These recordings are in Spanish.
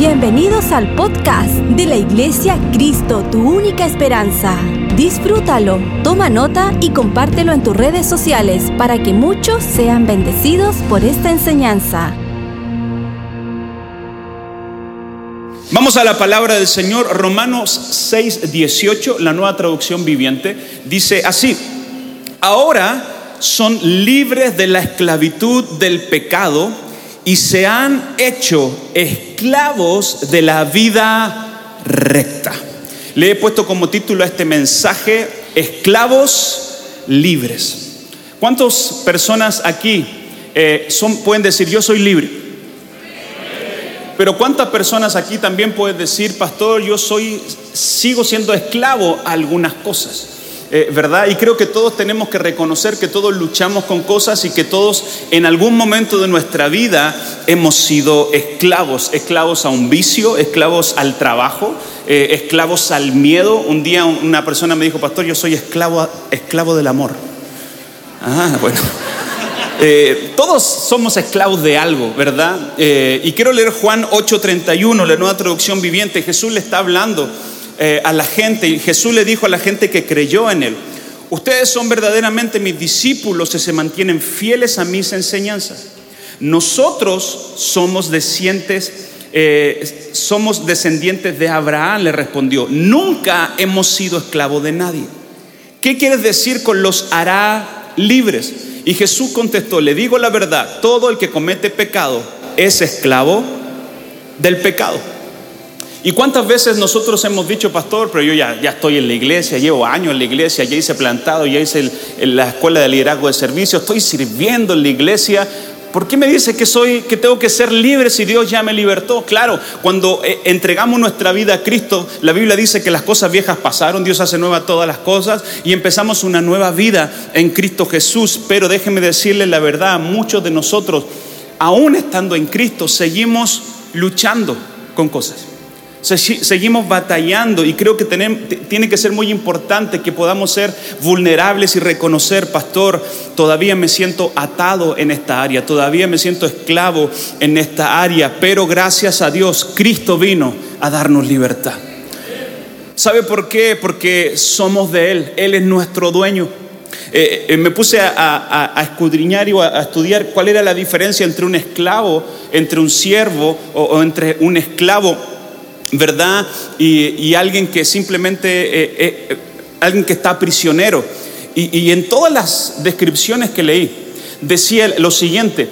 Bienvenidos al podcast de la Iglesia Cristo, tu única esperanza. Disfrútalo, toma nota y compártelo en tus redes sociales para que muchos sean bendecidos por esta enseñanza. Vamos a la palabra del Señor, Romanos 6, 18, la nueva traducción viviente, dice así, ahora son libres de la esclavitud del pecado y se han hecho esclavos de la vida recta. Le he puesto como título a este mensaje, esclavos libres. ¿Cuántas personas aquí eh, son, pueden decir, yo soy libre? Pero ¿cuántas personas aquí también pueden decir, pastor, yo soy, sigo siendo esclavo a algunas cosas? Eh, ¿verdad? Y creo que todos tenemos que reconocer que todos luchamos con cosas y que todos en algún momento de nuestra vida hemos sido esclavos, esclavos a un vicio, esclavos al trabajo, eh, esclavos al miedo. Un día una persona me dijo, pastor, yo soy esclavo, esclavo del amor. Ah, bueno. Eh, todos somos esclavos de algo, ¿verdad? y quiero leer Juan 8:31, la nueva traducción viviente. Jesús le está hablando eh, a la gente, y Jesús le dijo a la gente que creyó en él, ustedes son verdaderamente mis discípulos y se mantienen fieles a mis enseñanzas. Nosotros somos descendientes, eh, somos descendientes de Abraham, le respondió. Nunca hemos sido esclavos de nadie. ¿Qué quieres decir con los hará libres? Y Jesús contestó, le digo la verdad, todo el que comete pecado es esclavo del pecado. ¿Y cuántas veces nosotros hemos dicho, pastor, pero yo ya, ya estoy en la iglesia, llevo años en la iglesia, ya hice plantado, ya hice en la escuela de liderazgo de servicio, estoy sirviendo en la iglesia? ¿Por qué me dice que soy que tengo que ser libre si Dios ya me libertó? Claro, cuando eh, entregamos nuestra vida a Cristo, la Biblia dice que las cosas viejas pasaron, Dios hace nueva todas las cosas y empezamos una nueva vida en Cristo Jesús, pero déjeme decirle la verdad, muchos de nosotros aún estando en Cristo seguimos luchando con cosas. Seguimos batallando y creo que tiene que ser muy importante que podamos ser vulnerables y reconocer, pastor, todavía me siento atado en esta área, todavía me siento esclavo en esta área, pero gracias a Dios, Cristo vino a darnos libertad. ¿Sabe por qué? Porque somos de Él, Él es nuestro dueño. Eh, eh, me puse a, escudriñar y a, estudiar cuál era la diferencia entre un esclavo, entre un siervo o entre un esclavo ¿verdad? Y, alguien que simplemente, eh, eh, alguien que está prisionero. Y, en todas las descripciones que leí, decía lo siguiente,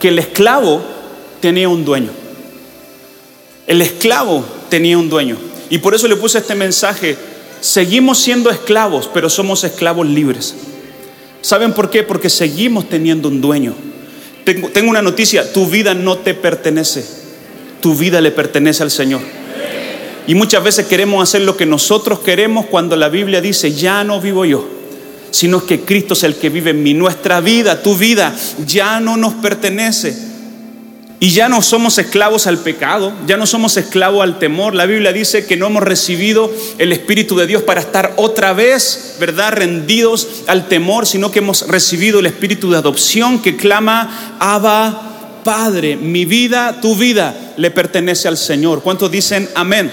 que el esclavo tenía un dueño. El esclavo tenía un dueño. Y por eso le puse este mensaje, seguimos siendo esclavos, pero somos esclavos libres. ¿Saben por qué? Porque seguimos teniendo un dueño. Tengo una noticia, tu vida no te pertenece, tu vida le pertenece al Señor. Y muchas veces queremos hacer lo que nosotros queremos cuando la Biblia dice, ya no vivo yo, sino que Cristo es el que vive en mí. Nuestra vida, tu vida, ya no nos pertenece. Y ya no somos esclavos al pecado, ya no somos esclavos al temor. La Biblia dice que no hemos recibido el Espíritu de Dios para estar otra vez, ¿verdad?, rendidos al temor, sino que hemos recibido el Espíritu de adopción que clama, Abba, Padre, mi vida, tu vida, le pertenece al Señor. ¿Cuántos dicen amén?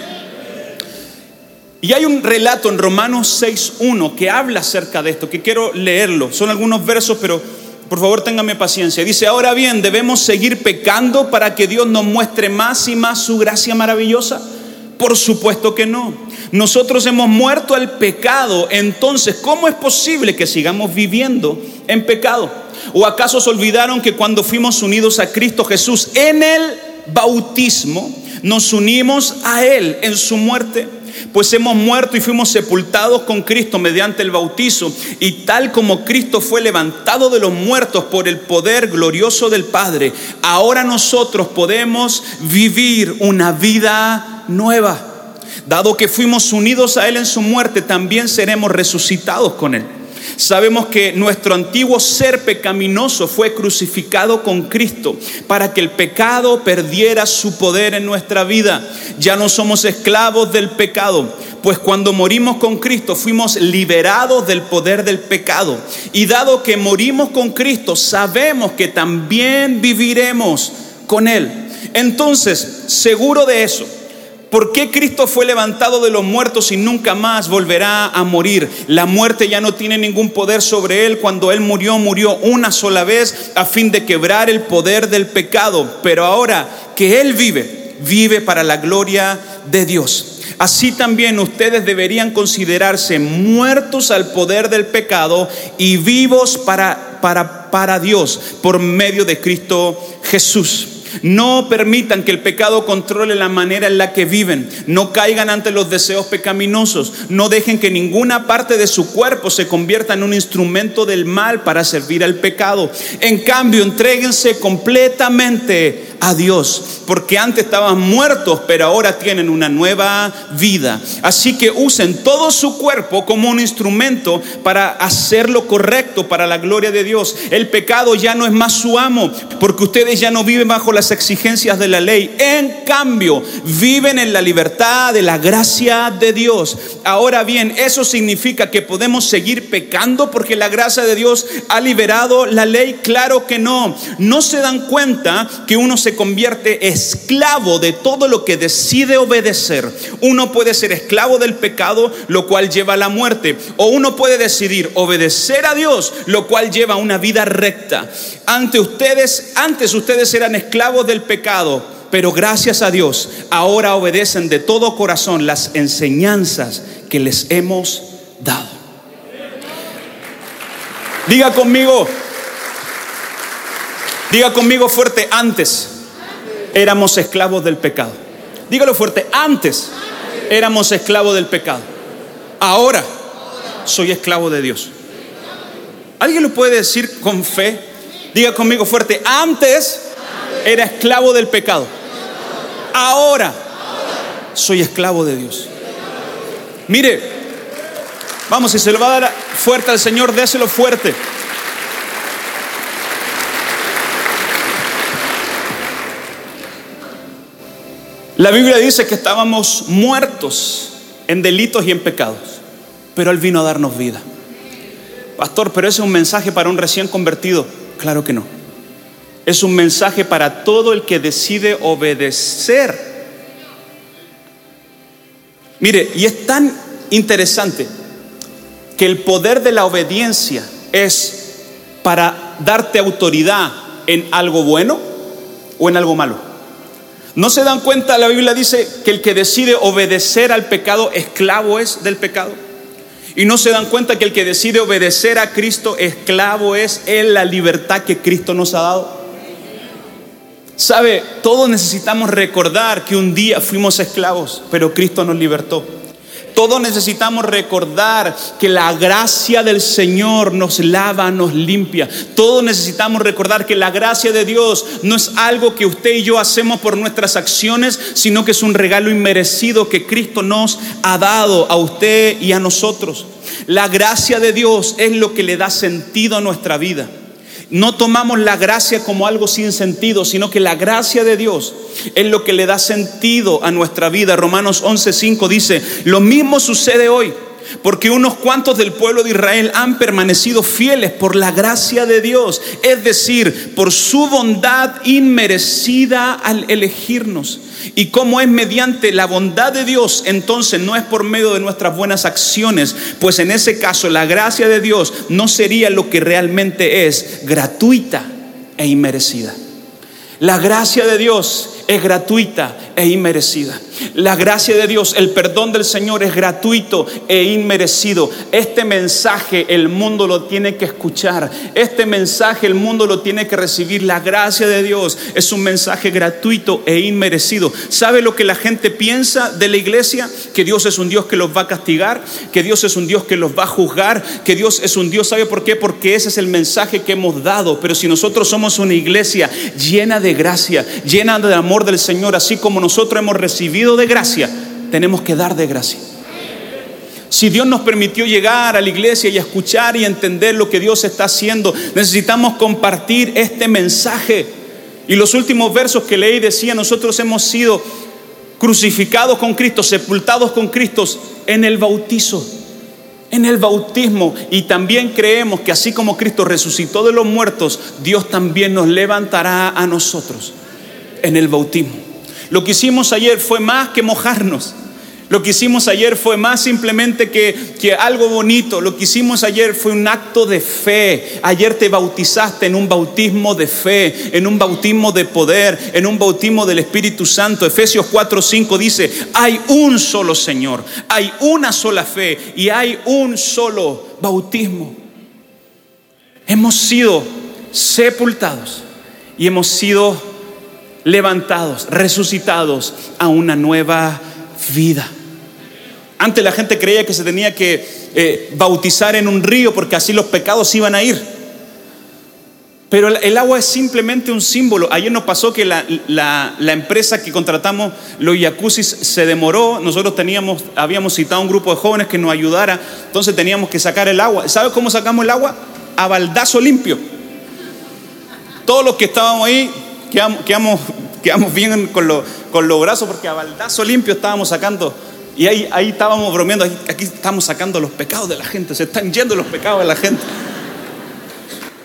Y hay un relato en Romanos 6.1 que habla acerca de esto, que quiero leerlo. Son algunos versos, pero por favor téngame paciencia. Dice, ahora bien, ¿debemos seguir pecando para que Dios nos muestre más y más su gracia maravillosa? Por supuesto que no. Nosotros hemos muerto al pecado, entonces, ¿cómo es posible que sigamos viviendo en pecado? ¿O acaso se olvidaron que cuando fuimos unidos a Cristo Jesús en el bautismo, nos unimos a Él en su muerte? Pues hemos muerto y fuimos sepultados con Cristo mediante el bautizo. Y tal como Cristo fue levantado de los muertos por el poder glorioso del Padre, ahora nosotros podemos vivir una vida nueva. Dado que fuimos unidos a Él en su muerte, también seremos resucitados con Él. Sabemos que nuestro antiguo ser pecaminoso fue crucificado con Cristo para que el pecado perdiera su poder en nuestra vida. Ya no somos esclavos del pecado, pues cuando morimos con Cristo fuimos liberados del poder del pecado. Y dado que morimos con Cristo, sabemos que también viviremos con Él. Entonces, seguro de eso, ¿Por qué Cristo fue levantado de los muertos y nunca más volverá a morir? La muerte ya no tiene ningún poder sobre él. Cuando él murió, murió una sola vez a fin de quebrar el poder del pecado. Pero ahora que él vive, vive para la gloria de Dios. Así también ustedes deberían considerarse muertos al poder del pecado y vivos para, para, para Dios por medio de Cristo Jesús. No permitan que el pecado controle la manera en la que viven. No caigan ante los deseos pecaminosos. No dejen que ninguna parte de su cuerpo se convierta en un instrumento del mal para servir al pecado. En cambio, entréguense completamente a Dios, porque antes estaban muertos, pero ahora tienen una nueva vida. Así que usen todo su cuerpo como un instrumento para hacer lo correcto para la gloria de Dios. El pecado ya no es más su amo, porque ustedes ya no viven bajo las exigencias de la ley. En cambio, viven en la libertad de la gracia de Dios. Ahora bien, eso significa que podemos seguir pecando porque la gracia de Dios ha liberado la ley. Claro que no. No se dan cuenta que uno se convierte esclavo de todo lo que decide obedecer. Uno puede ser esclavo del pecado, lo cual lleva a la muerte. O uno puede decidir obedecer a Dios, lo cual lleva a una vida recta. Ante ustedes, antes ustedes eran esclavos del pecado, pero gracias a Dios ahora obedecen de todo corazón las enseñanzas que les hemos dado. Diga conmigo, diga conmigo fuerte, antes éramos esclavos del pecado. Dígalo fuerte, antes éramos esclavos del pecado. Ahora soy esclavo de Dios. ¿Alguien lo puede decir con fe? Diga conmigo fuerte, antes era esclavo del pecado. Ahora soy esclavo de Dios. Mire, vamos, si se lo va a dar fuerte al Señor, déselo fuerte. La Biblia dice que estábamos muertos en delitos y en pecados, pero Él vino a darnos vida. Pastor, pero ese es un mensaje para un recién convertido. Claro que no. Es un mensaje para todo el que decide obedecer. Mire, y es tan interesante que el poder de la obediencia es para darte autoridad en algo bueno o en algo malo. ¿No se dan cuenta? La Biblia dice que el que decide obedecer al pecado, esclavo es del pecado. Y no se dan cuenta que el que decide obedecer a Cristo, esclavo es en la libertad que Cristo nos ha dado. Sabe, todos necesitamos recordar que un día fuimos esclavos, pero Cristo nos libertó. Todos necesitamos recordar que la gracia del Señor nos lava, nos limpia. Todos necesitamos recordar que la gracia de Dios no es algo que usted y yo hacemos por nuestras acciones, sino que es un regalo inmerecido que Cristo nos ha dado a usted y a nosotros. La gracia de Dios es lo que le da sentido a nuestra vida. No tomamos la gracia como algo sin sentido, sino que la gracia de Dios es lo que le da sentido a nuestra vida. Romanos 11:5 dice, lo mismo sucede hoy, porque unos cuantos del pueblo de Israel han permanecido fieles por la gracia de Dios, es decir, por su bondad inmerecida al elegirnos. Y como es mediante la bondad de Dios, entonces no es por medio de nuestras buenas acciones, pues en ese caso la gracia de Dios no sería lo que realmente es, gratuita e inmerecida. La gracia de Dios es gratuita e inmerecida. La gracia de Dios, el perdón del Señor es gratuito e inmerecido. Este mensaje el mundo lo tiene que escuchar. Este mensaje el mundo lo tiene que recibir. La gracia de Dios es un mensaje gratuito e inmerecido. ¿Sabe lo que la gente piensa de la iglesia? Que Dios es un Dios que los va a castigar, que Dios es un Dios que los va a juzgar, que Dios es un Dios, ¿sabe por qué? Porque ese es el mensaje que hemos dado. Pero si nosotros somos una iglesia llena de gracia, llena de amor del Señor, así como nosotros hemos recibido de gracia, tenemos que dar de gracia. Si Dios nos permitió llegar a la iglesia y escuchar y entender lo que Dios está haciendo, necesitamos compartir este mensaje. Y los últimos versos que leí decía, nosotros hemos sido crucificados con Cristo, sepultados con Cristo en el bautizo, en el bautismo. Y también creemos que así como Cristo resucitó de los muertos, Dios también nos levantará a nosotros. en el bautismo. Lo que hicimos ayer fue más que mojarnos. Lo que hicimos ayer fue más simplemente que, que, algo bonito. Lo que hicimos ayer fue un acto de fe. Ayer te bautizaste en un bautismo de fe, en un bautismo de poder, en un bautismo del Espíritu Santo. Efesios 4:5 dice, hay un solo Señor, hay una sola fe y hay un solo bautismo. Hemos sido sepultados y hemos sido levantados, resucitados a una nueva vida. Antes la gente creía que se tenía que eh, bautizar en un río porque así los pecados iban a ir. Pero el agua es simplemente un símbolo. Ayer nos pasó que la, empresa que contratamos, los jacuzzis, se demoró. Nosotros teníamos, habíamos citado a un grupo de jóvenes que nos ayudara. Entonces teníamos que sacar el agua. ¿Sabes cómo sacamos el agua? A baldazo limpio. Todos los que estábamos ahí quedamos, quedamos, bien con, con los brazos porque a baldazo limpio estábamos sacando y ahí, ahí estábamos bromeando, aquí estamos sacando los pecados de la gente, se están yendo los pecados de la gente.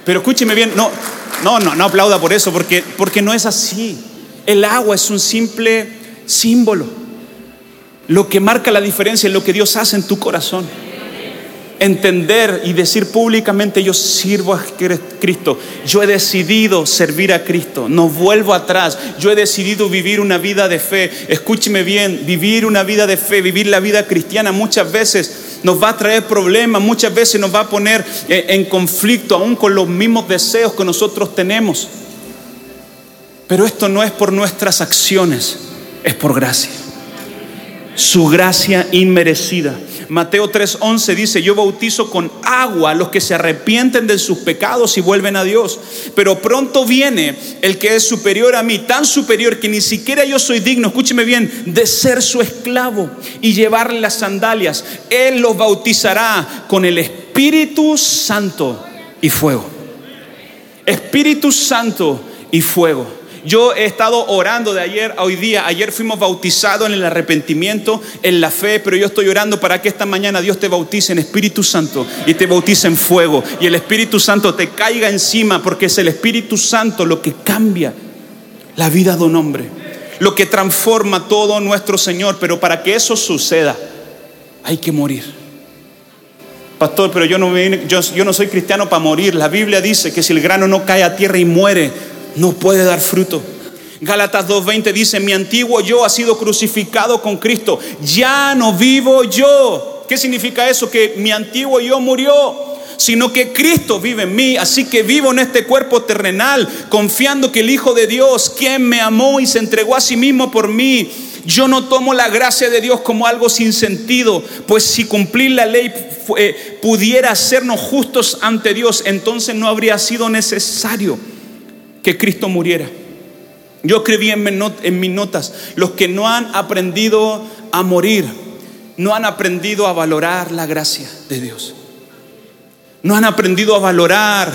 Pero escúcheme bien, no, no, no, no aplauda por eso, porque, porque no es así. El agua es un simple símbolo. Lo que marca la diferencia es lo que Dios hace en tu corazón entender y decir públicamente, yo sirvo a Cristo, yo he decidido servir a Cristo, no vuelvo atrás, yo he decidido vivir una vida de fe. Escúcheme bien, vivir una vida de fe, vivir la vida cristiana muchas veces nos va a traer problemas, muchas veces nos va a poner eh, en conflicto aún con los mismos deseos que nosotros tenemos. Pero esto no es por nuestras acciones, es por gracia. Su gracia inmerecida. Mateo 3:11 dice, yo bautizo con agua a los que se arrepienten de sus pecados y vuelven a Dios. Pero pronto viene el que es superior a mí, tan superior que ni siquiera yo soy digno, escúcheme bien, de ser su esclavo y llevarle las sandalias. Él los bautizará con el Espíritu Santo y fuego. Espíritu Santo y fuego. Yo he estado orando de ayer a hoy día. Ayer fuimos bautizados en el arrepentimiento, en la fe, pero yo estoy orando para que esta mañana Dios te bautice en Espíritu Santo y te bautice en fuego. Y el Espíritu Santo te caiga encima porque es el Espíritu Santo lo que cambia la vida de un hombre, lo que transforma todo nuestro Señor. Pero para que eso suceda, hay que morir. Pastor, pero yo no, soy cristiano para morir. La Biblia dice que si el grano no cae a tierra y muere, no puede dar fruto. Gálatas 2.20 dice, mi antiguo yo ha sido crucificado con Cristo, ya no vivo yo. ¿Qué significa eso? Que mi antiguo yo murió, sino que Cristo vive en mí, así que vivo en este cuerpo terrenal, confiando que el Hijo de Dios, quien me amó y se entregó a sí mismo por mí, yo no tomo la gracia de Dios como algo sin sentido, pues si cumplir la ley pudiera hacernos justos ante Dios, entonces no habría sido necesario que Cristo muriera. Yo escribí en, mis notas, los que no han aprendido a morir, no han aprendido a valorar la gracia de Dios. No han aprendido a valorar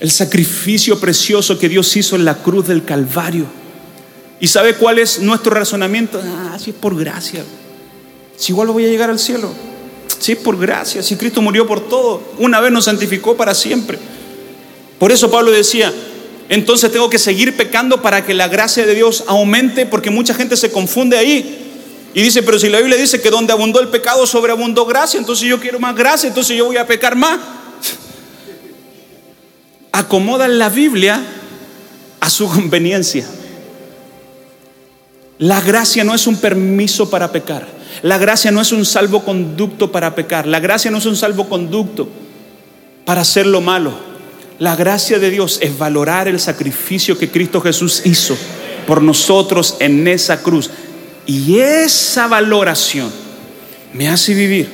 el sacrificio precioso que Dios hizo en la cruz del Calvario. ¿Y sabe cuál es nuestro razonamiento? Ah, si es por gracia. Si igual voy a llegar al cielo. Si es por gracia. Si Cristo murió por todo. Una vez nos santificó para siempre. Por eso Pablo decía, entonces tengo que seguir pecando para que la gracia de Dios aumente, porque mucha gente se confunde ahí. Y dice, pero si la Biblia dice que donde abundó el pecado, sobreabundó gracia, entonces yo quiero más gracia, entonces yo voy a pecar más. Acomodan la Biblia a su conveniencia. La gracia no es un permiso para pecar. La gracia no es un salvoconducto para pecar. La gracia no es un salvoconducto para hacer lo malo. La gracia de Dios es valorar el sacrificio que Cristo Jesús hizo por nosotros en esa cruz. Y esa valoración me hace vivir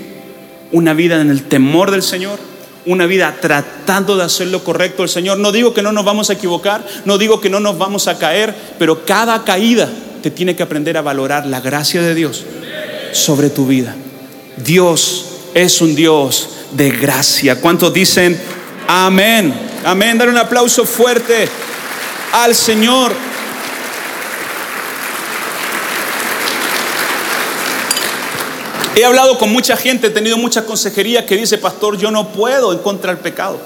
una vida en el temor del Señor, una vida tratando de hacer lo correcto del Señor. No digo que no nos vamos a equivocar, no digo que no nos vamos a caer, pero cada caída te tiene que aprender a valorar la gracia de Dios sobre tu vida. Dios es un Dios de gracia. ¿Cuántos dicen amén? Amén. Dar un aplauso fuerte al Señor. He hablado con mucha gente, he tenido mucha consejería que dice, pastor, yo no puedo en contra pecado.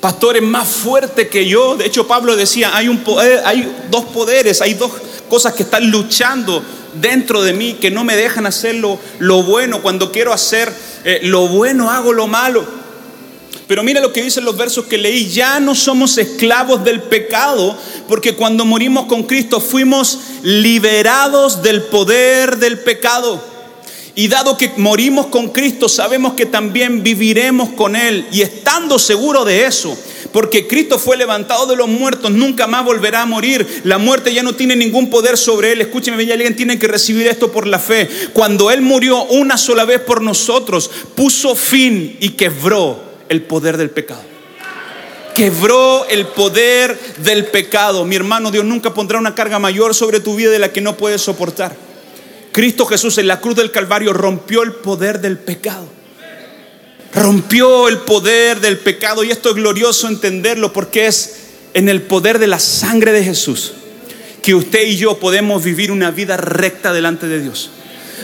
Pastor es más fuerte que yo. De hecho, Pablo decía, hay dos poderes, hay dos cosas que están luchando dentro de mí que no me dejan hacer lo, bueno. Cuando quiero hacer eh, lo bueno, hago lo malo. Pero mira lo que dicen los versos que leí, ya no somos esclavos del pecado, porque cuando morimos con Cristo fuimos liberados del poder del pecado. Y dado que morimos con Cristo, sabemos que también viviremos con Él. Y estando seguro de eso, porque Cristo fue levantado de los muertos, nunca más volverá a morir. La muerte ya no tiene ningún poder sobre Él. Escúcheme bien, alguien tiene que recibir esto por la fe. Cuando Él murió una sola vez por nosotros, puso fin y quebró el poder del pecado. Quebró el poder del pecado. Mi hermano, Dios nunca pondrá una carga mayor sobre tu vida de la que no puedes soportar. Cristo Jesús en la cruz del Calvario rompió el poder del pecado. Rompió el poder del pecado y esto es glorioso entenderlo porque es en el poder de la sangre de Jesús que usted y yo podemos vivir una vida recta delante de Dios.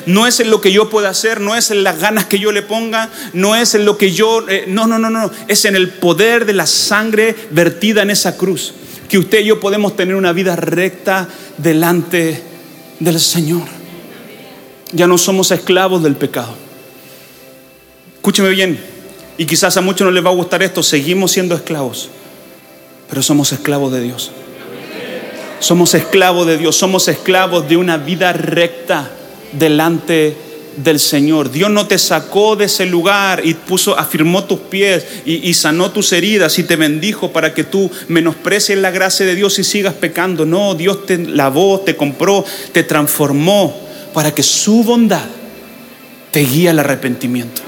No es en lo que yo pueda hacer, no es en las ganas que yo le ponga, no es en lo que yo... Eh, no, no, no, no. Es en el poder de la sangre vertida en esa cruz que usted y yo podemos tener una vida recta delante del Señor. Ya no somos esclavos del pecado. Escúcheme bien, y quizás a muchos no les va a gustar esto, seguimos siendo esclavos, pero somos esclavos de Dios. Somos esclavos de Dios, somos esclavos de una vida recta delante del Señor. Dios no te sacó de ese lugar y puso, afirmó tus pies y, sanó tus heridas y te bendijo para que tú menosprecies la gracia de Dios y sigas pecando. No, Dios te lavó, te compró, te transformó para que su bondad te guíe al arrepentimiento.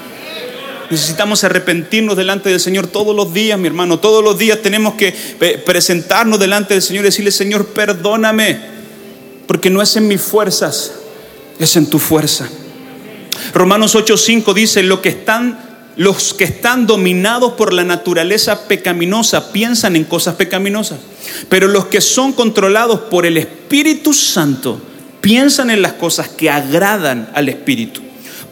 Necesitamos arrepentirnos delante del Señor todos los días, mi hermano. Todos los días tenemos que presentarnos delante del Señor y decirle, Señor, perdóname, porque no es en mis fuerzas, es en tu fuerza. Romanos 8:5 dice, lo que están los que están dominados por la naturaleza pecaminosa piensan en cosas pecaminosas, pero los que son controlados por el Espíritu Santo piensan en las cosas que agradan al Espíritu.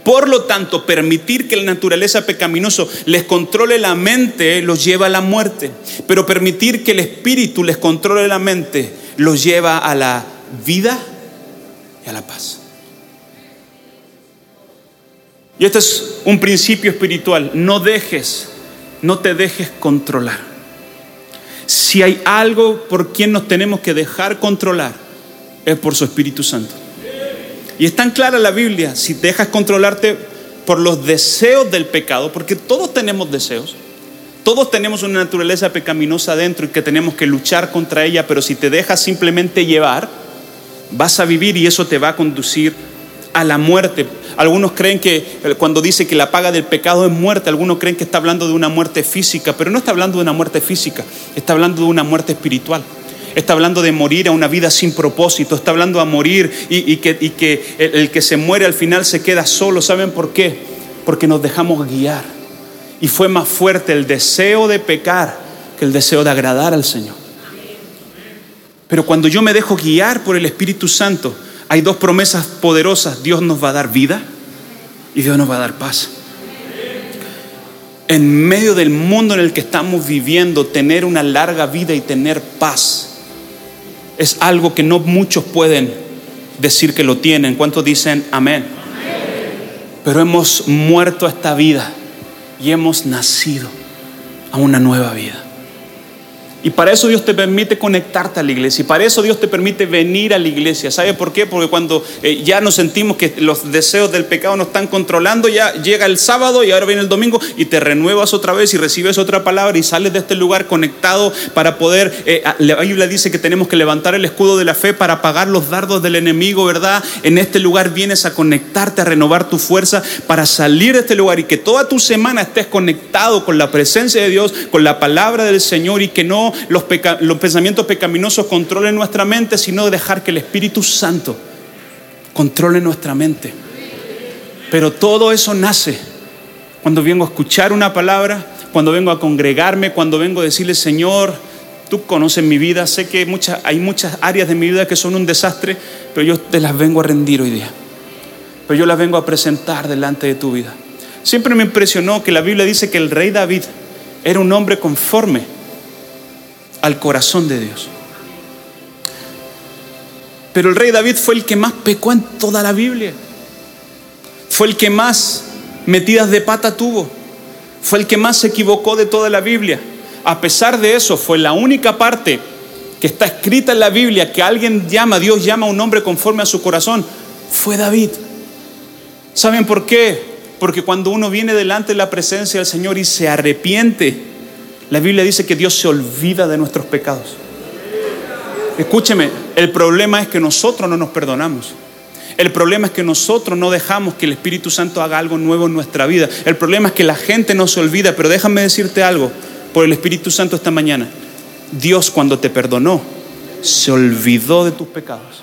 Por lo tanto, permitir que la naturaleza pecaminosa les controle la mente los lleva a la muerte, pero permitir que el Espíritu les controle la mente los lleva a la vida y a la paz. Y este es un principio espiritual. No dejes, no te dejes controlar. Si hay algo por quien nos tenemos que dejar controlar, es por su Espíritu Santo. Y es tan clara la Biblia, si dejas controlarte por los deseos del pecado, porque todos tenemos deseos, todos tenemos una naturaleza pecaminosa dentro y que tenemos que luchar contra ella, pero si te dejas simplemente llevar, vas a vivir y eso te va a conducir a la muerte. Algunos creen que eh, cuando dice que la paga del pecado es muerte, algunos creen que está hablando de una muerte física, pero no está hablando de una muerte física, está hablando de una muerte espiritual está hablando de morir a una vida sin propósito, está hablando a morir y, que, el, que se muere al final se queda solo. ¿Saben por qué? Porque nos dejamos guiar. Y fue más fuerte el deseo de pecar que el deseo de agradar al Señor. Pero cuando yo me dejo guiar por el Espíritu Santo, hay dos promesas poderosas. Dios nos va a dar vida y Dios nos va a dar paz. En medio del mundo en el que estamos viviendo, tener una larga vida y tener paz es algo que no muchos pueden decir que lo tienen. ¿Cuántos dicen amén? Pero hemos muerto a esta vida y hemos nacido a una nueva vida. Y para eso Dios te permite conectarte a la iglesia. Y para eso Dios te permite venir a la iglesia. ¿Sabe por qué? Porque cuando eh, ya nos sentimos que los deseos del pecado nos están controlando, ya llega el sábado y ahora viene el domingo y te renuevas otra vez y recibes otra palabra y sales de este lugar conectado para poder... Eh, la Biblia dice que tenemos que levantar el escudo de la fe para apagar los dardos del enemigo, ¿verdad? En este lugar vienes a conectarte, a renovar tu fuerza para salir de este lugar y que toda tu semana estés conectado con la presencia de Dios, con la palabra del Señor y que no los, pensamientos pecaminosos controlen nuestra mente, sino dejar que el Espíritu Santo controle nuestra mente. Pero todo eso nace cuando vengo a escuchar una palabra, cuando vengo a congregarme, cuando vengo a decirle, Señor, tú conoces mi vida, sé que hay muchas áreas de mi vida que son un desastre, pero yo te las vengo a rendir hoy día. Pero yo las vengo a presentar delante de tu vida. Siempre me impresionó que la Biblia dice que el rey David era un hombre conforme al corazón de Dios. Pero el rey David fue el que más pecó en toda la Biblia. Fue el que más metidas de pata tuvo. Fue el que más se equivocó de toda la Biblia. A pesar de eso, fue la única parte que está escrita en la Biblia que alguien llama, Dios llama a un hombre conforme a su corazón, fue David. ¿Saben por qué? Porque cuando uno viene delante de la presencia del Señor y se arrepiente, la Biblia dice que Dios se olvida de nuestros pecados. Escúcheme, el problema es que nosotros no nos perdonamos. El problema es que nosotros no dejamos que el Espíritu Santo haga algo nuevo en nuestra vida. El problema es que la gente no se olvida, pero déjame decirte algo por el Espíritu Santo esta mañana. Dios cuando te perdonó, se olvidó de tus pecados.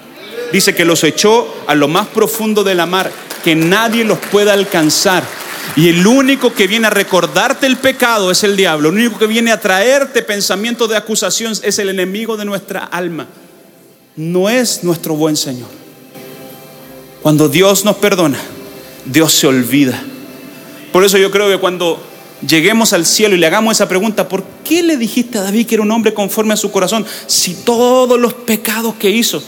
Dice que los echó a lo más profundo de la mar, que nadie los pueda alcanzar. Y el único que viene a recordarte el pecado es el diablo. El único que viene a traerte pensamientos de acusación es el enemigo de nuestra alma. No es nuestro buen Señor. Cuando Dios nos perdona, Dios se olvida. Por eso yo creo que cuando lleguemos al cielo y le hagamos esa pregunta, ¿por qué le dijiste a David que era un hombre conforme a su corazón si todos los pecados que hizo?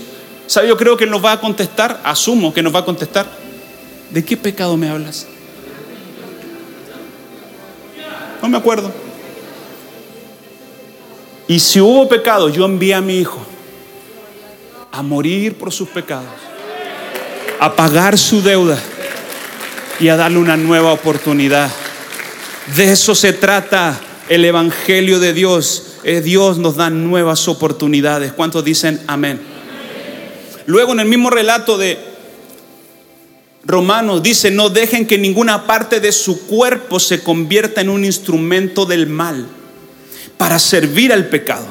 ¿Sabe? Yo creo que nos va a contestar, asumo que nos va a contestar, ¿de qué pecado me hablas? No me acuerdo. Y si hubo pecado, yo envié a mi hijo a morir por sus pecados, a pagar su deuda y a darle una nueva oportunidad. De eso se trata el Evangelio de Dios. Eh, Dios nos da nuevas oportunidades. ¿Cuántos dicen amén? Luego en el mismo relato de Romanos dice, no dejen que ninguna parte de su cuerpo se convierta en un instrumento del mal para servir al pecado.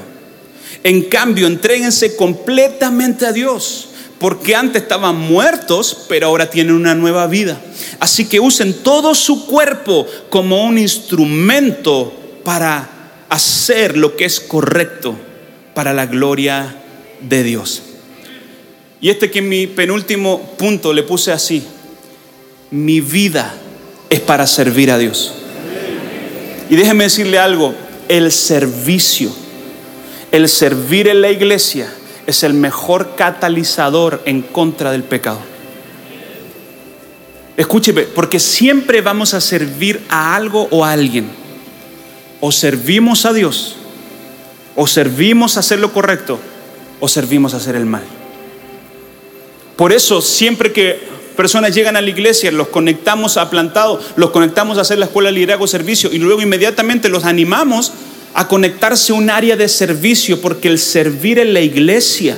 En cambio, entréguense completamente a Dios, porque antes estaban muertos, pero ahora tienen una nueva vida. Así que usen todo su cuerpo como un instrumento para hacer lo que es correcto para la gloria de Dios. Y este que en mi penúltimo punto le puse así, mi vida es para servir a Dios. Y déjeme decirle algo, el servicio, el servir en la iglesia es el mejor catalizador en contra del pecado. Escúcheme, porque siempre vamos a servir a algo o a alguien. O servimos a Dios, o servimos a hacer lo correcto, o servimos a hacer el mal. Por eso, siempre que personas llegan a la iglesia, los conectamos a plantado, los conectamos a hacer la escuela de liderazgo servicio y luego inmediatamente los animamos a conectarse a un área de servicio, porque el servir en la iglesia,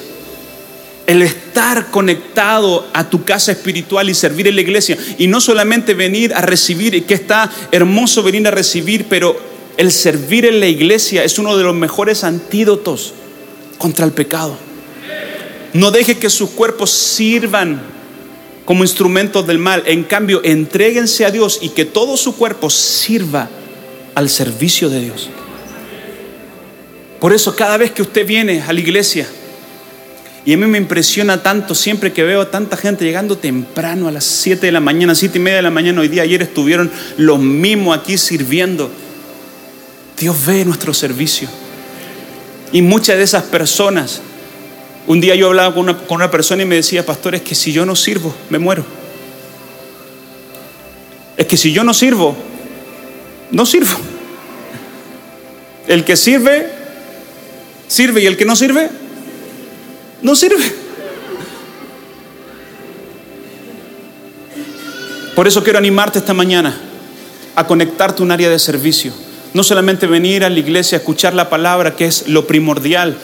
el estar conectado a tu casa espiritual y servir en la iglesia, y no solamente venir a recibir, que está hermoso venir a recibir, pero el servir en la iglesia es uno de los mejores antídotos contra el pecado. No deje que sus cuerpos sirvan como instrumentos del mal. En cambio, entréguense a Dios y que todo su cuerpo sirva al servicio de Dios. Por eso cada vez que usted viene a la iglesia, y a mí me impresiona tanto siempre que veo a tanta gente llegando temprano a las 7 de la mañana, 7 y media de la mañana, hoy día, ayer estuvieron los mismos aquí sirviendo. Dios ve nuestro servicio. Y muchas de esas personas un día yo hablaba con una, persona y me decía, pastor, es que si yo no sirvo, me muero. Es que si yo no sirvo, no sirvo. El que sirve, sirve y el que no sirve, no sirve. Por eso quiero animarte esta mañana a conectarte a un área de servicio. No solamente venir a la iglesia a escuchar la palabra, que es lo primordial,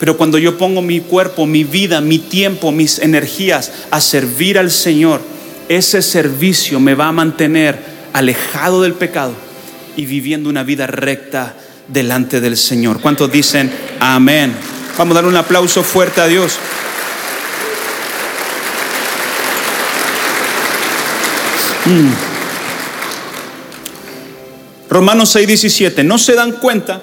pero cuando yo pongo mi cuerpo, mi vida, mi tiempo, mis energías a servir al Señor, ese servicio me va a mantener alejado del pecado y viviendo una vida recta delante del Señor. ¿Cuántos dicen amén? Vamos a dar un aplauso fuerte a Dios. Mm. Romanos 6, 17. ¿No se dan cuenta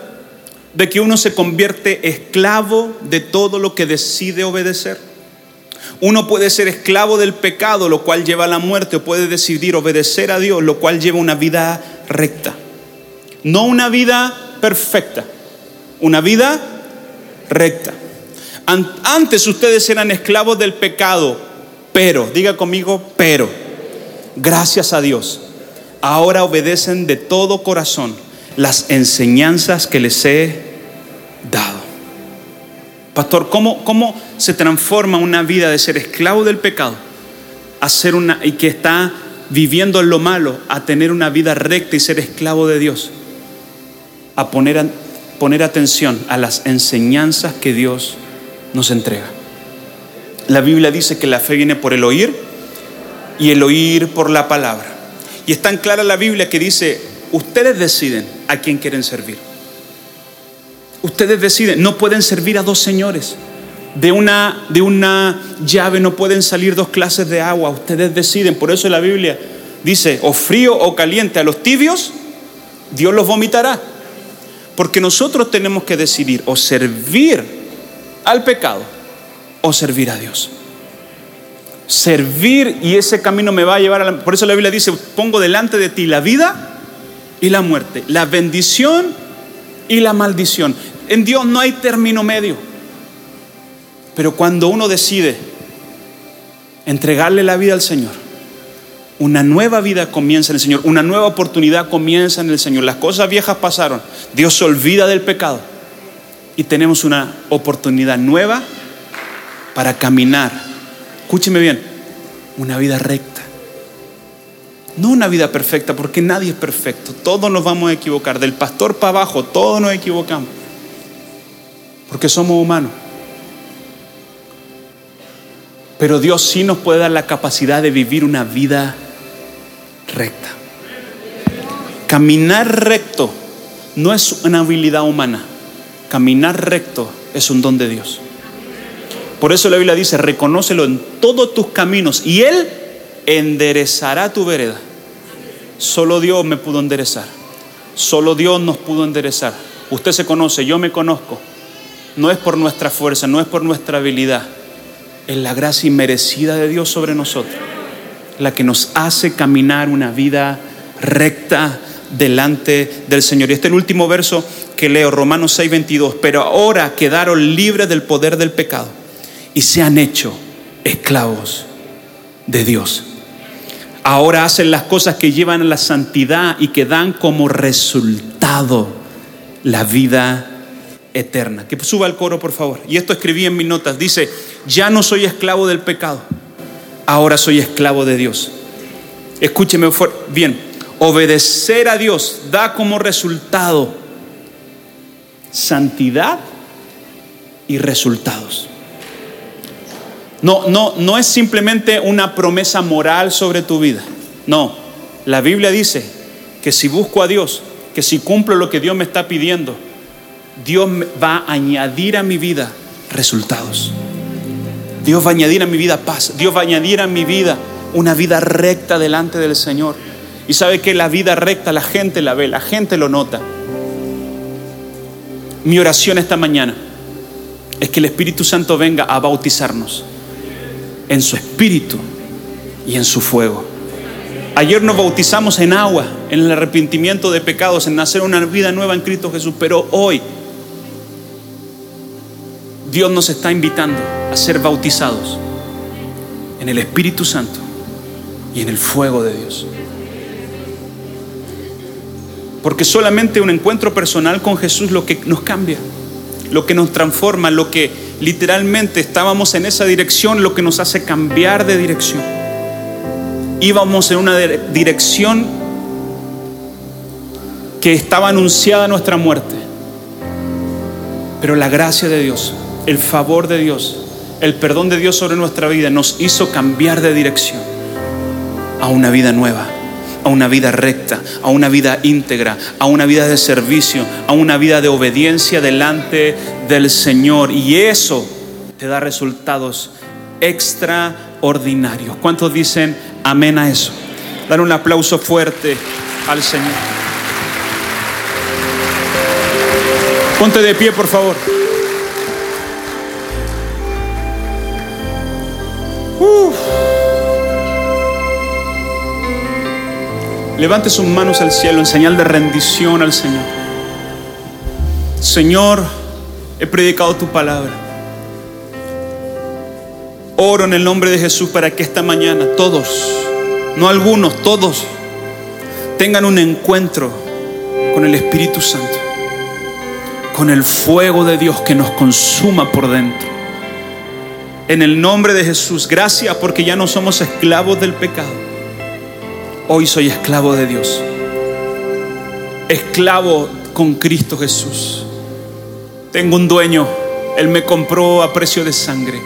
de que uno se convierte esclavo de todo lo que decide obedecer. Uno puede ser esclavo del pecado, lo cual lleva a la muerte, o puede decidir obedecer a Dios, lo cual lleva una vida recta. No una vida perfecta, una vida recta. Antes ustedes eran esclavos del pecado, pero, diga conmigo, pero, gracias a Dios, ahora obedecen de todo corazón las enseñanzas que les he. Pastor, ¿cómo, cómo se transforma una vida de ser esclavo del pecado a ser una y que está viviendo en lo malo a tener una vida recta y ser esclavo de Dios? A poner, poner atención a las enseñanzas que Dios nos entrega. La Biblia dice que la fe viene por el oír y el oír por la palabra. Y es tan clara la Biblia que dice, ustedes deciden a quién quieren servir. Ustedes deciden, no pueden servir a dos señores. De una, de una llave no pueden salir dos clases de agua. Ustedes deciden. Por eso la Biblia dice, o frío o caliente. A los tibios, Dios los vomitará. Porque nosotros tenemos que decidir o servir al pecado o servir a Dios. Servir y ese camino me va a llevar a la... Por eso la Biblia dice, pongo delante de ti la vida y la muerte, la bendición y la maldición. En Dios no hay término medio. Pero cuando uno decide entregarle la vida al Señor, una nueva vida comienza en el Señor, una nueva oportunidad comienza en el Señor. Las cosas viejas pasaron, Dios se olvida del pecado y tenemos una oportunidad nueva para caminar. Escúcheme bien, una vida recta. No una vida perfecta, porque nadie es perfecto. Todos nos vamos a equivocar. Del pastor para abajo, todos nos equivocamos. Porque somos humanos. Pero Dios sí nos puede dar la capacidad de vivir una vida recta. Caminar recto no es una habilidad humana. Caminar recto es un don de Dios. Por eso la Biblia dice, reconócelo en todos tus caminos y Él enderezará tu vereda. Solo Dios me pudo enderezar. Solo Dios nos pudo enderezar. Usted se conoce, yo me conozco. No es por nuestra fuerza, no es por nuestra habilidad. Es la gracia inmerecida de Dios sobre nosotros. La que nos hace caminar una vida recta delante del Señor. Y este es el último verso que leo, Romanos 6, 22. Pero ahora quedaron libres del poder del pecado y se han hecho esclavos de Dios. Ahora hacen las cosas que llevan a la santidad y que dan como resultado la vida eterna. Que suba el coro, por favor. Y esto escribí en mis notas. Dice, ya no soy esclavo del pecado, ahora soy esclavo de Dios. Escúcheme bien, obedecer a Dios da como resultado santidad y resultados. No, no, no es simplemente una promesa moral sobre tu vida. No, la Biblia dice que si busco a Dios, que si cumplo lo que Dios me está pidiendo, Dios va a añadir a mi vida resultados. Dios va a añadir a mi vida paz. Dios va a añadir a mi vida una vida recta delante del Señor. Y sabe que la vida recta la gente la ve, la gente lo nota. Mi oración esta mañana es que el Espíritu Santo venga a bautizarnos en su espíritu y en su fuego. Ayer nos bautizamos en agua, en el arrepentimiento de pecados, en nacer una vida nueva en Cristo Jesús, pero hoy Dios nos está invitando a ser bautizados en el Espíritu Santo y en el fuego de Dios. Porque solamente un encuentro personal con Jesús lo que nos cambia, lo que nos transforma, lo que literalmente estábamos en esa dirección, lo que nos hace cambiar de dirección. Íbamos en una dirección que estaba anunciada nuestra muerte. Pero la gracia de Dios, el favor de Dios, el perdón de Dios sobre nuestra vida nos hizo cambiar de dirección a una vida nueva a una vida recta, a una vida íntegra, a una vida de servicio, a una vida de obediencia delante del Señor. Y eso te da resultados extraordinarios. ¿Cuántos dicen amén a eso? Dar un aplauso fuerte al Señor. Ponte de pie, por favor. Levante sus manos al cielo en señal de rendición al Señor. Señor, he predicado tu palabra. Oro en el nombre de Jesús para que esta mañana todos, no algunos, todos, tengan un encuentro con el Espíritu Santo, con el fuego de Dios que nos consuma por dentro. En el nombre de Jesús, gracias porque ya no somos esclavos del pecado. Hoy soy esclavo de Dios. Esclavo con Cristo Jesús. Tengo un dueño, Él me compró a precio de sangre.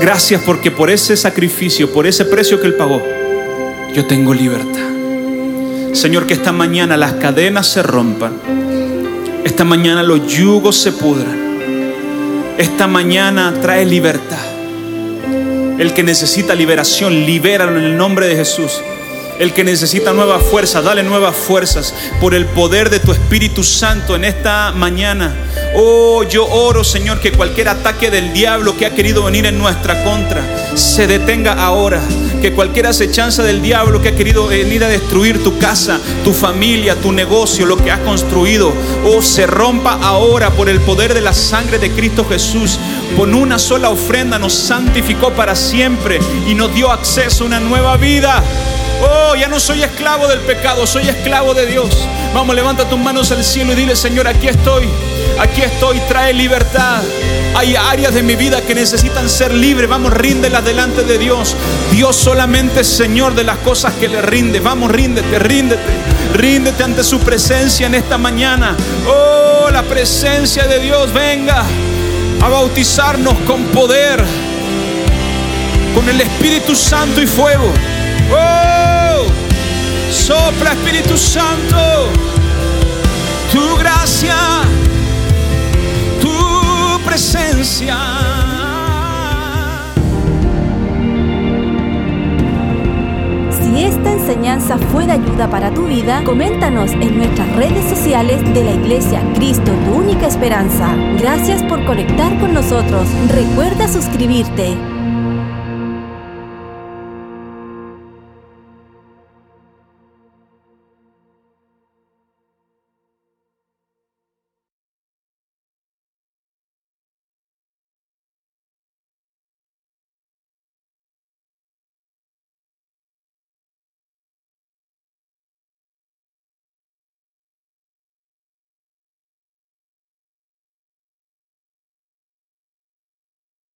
Gracias porque por ese sacrificio, por ese precio que Él pagó, yo tengo libertad. Señor, que esta mañana las cadenas se rompan. Esta mañana los yugos se pudran. Esta mañana trae libertad. El que necesita liberación, libéralo en el nombre de Jesús. El que necesita nuevas fuerzas, dale nuevas fuerzas por el poder de tu Espíritu Santo en esta mañana. Oh, yo oro, Señor, que cualquier ataque del diablo que ha querido venir en nuestra contra se detenga ahora. Que cualquier acechanza del diablo que ha querido venir a destruir tu casa, tu familia, tu negocio, lo que has construido, oh, se rompa ahora por el poder de la sangre de Cristo Jesús. Con una sola ofrenda nos santificó para siempre y nos dio acceso a una nueva vida. Oh, ya no soy esclavo del pecado, soy esclavo de Dios. Vamos, levanta tus manos al cielo y dile, Señor, aquí estoy. Aquí estoy, trae libertad. Hay áreas de mi vida que necesitan ser libres. Vamos, ríndelas delante de Dios. Dios solamente es Señor de las cosas que le rinde. Vamos, ríndete, ríndete. Ríndete ante su presencia en esta mañana. Oh, la presencia de Dios venga a bautizarnos con poder, con el Espíritu Santo y fuego. Oh, sopla Espíritu Santo, tu gracia, tu presencia. Si esta enseñanza fue de ayuda para tu vida, coméntanos en nuestras redes sociales de la Iglesia Cristo, tu única esperanza. Gracias por conectar con nosotros. Recuerda suscribirte.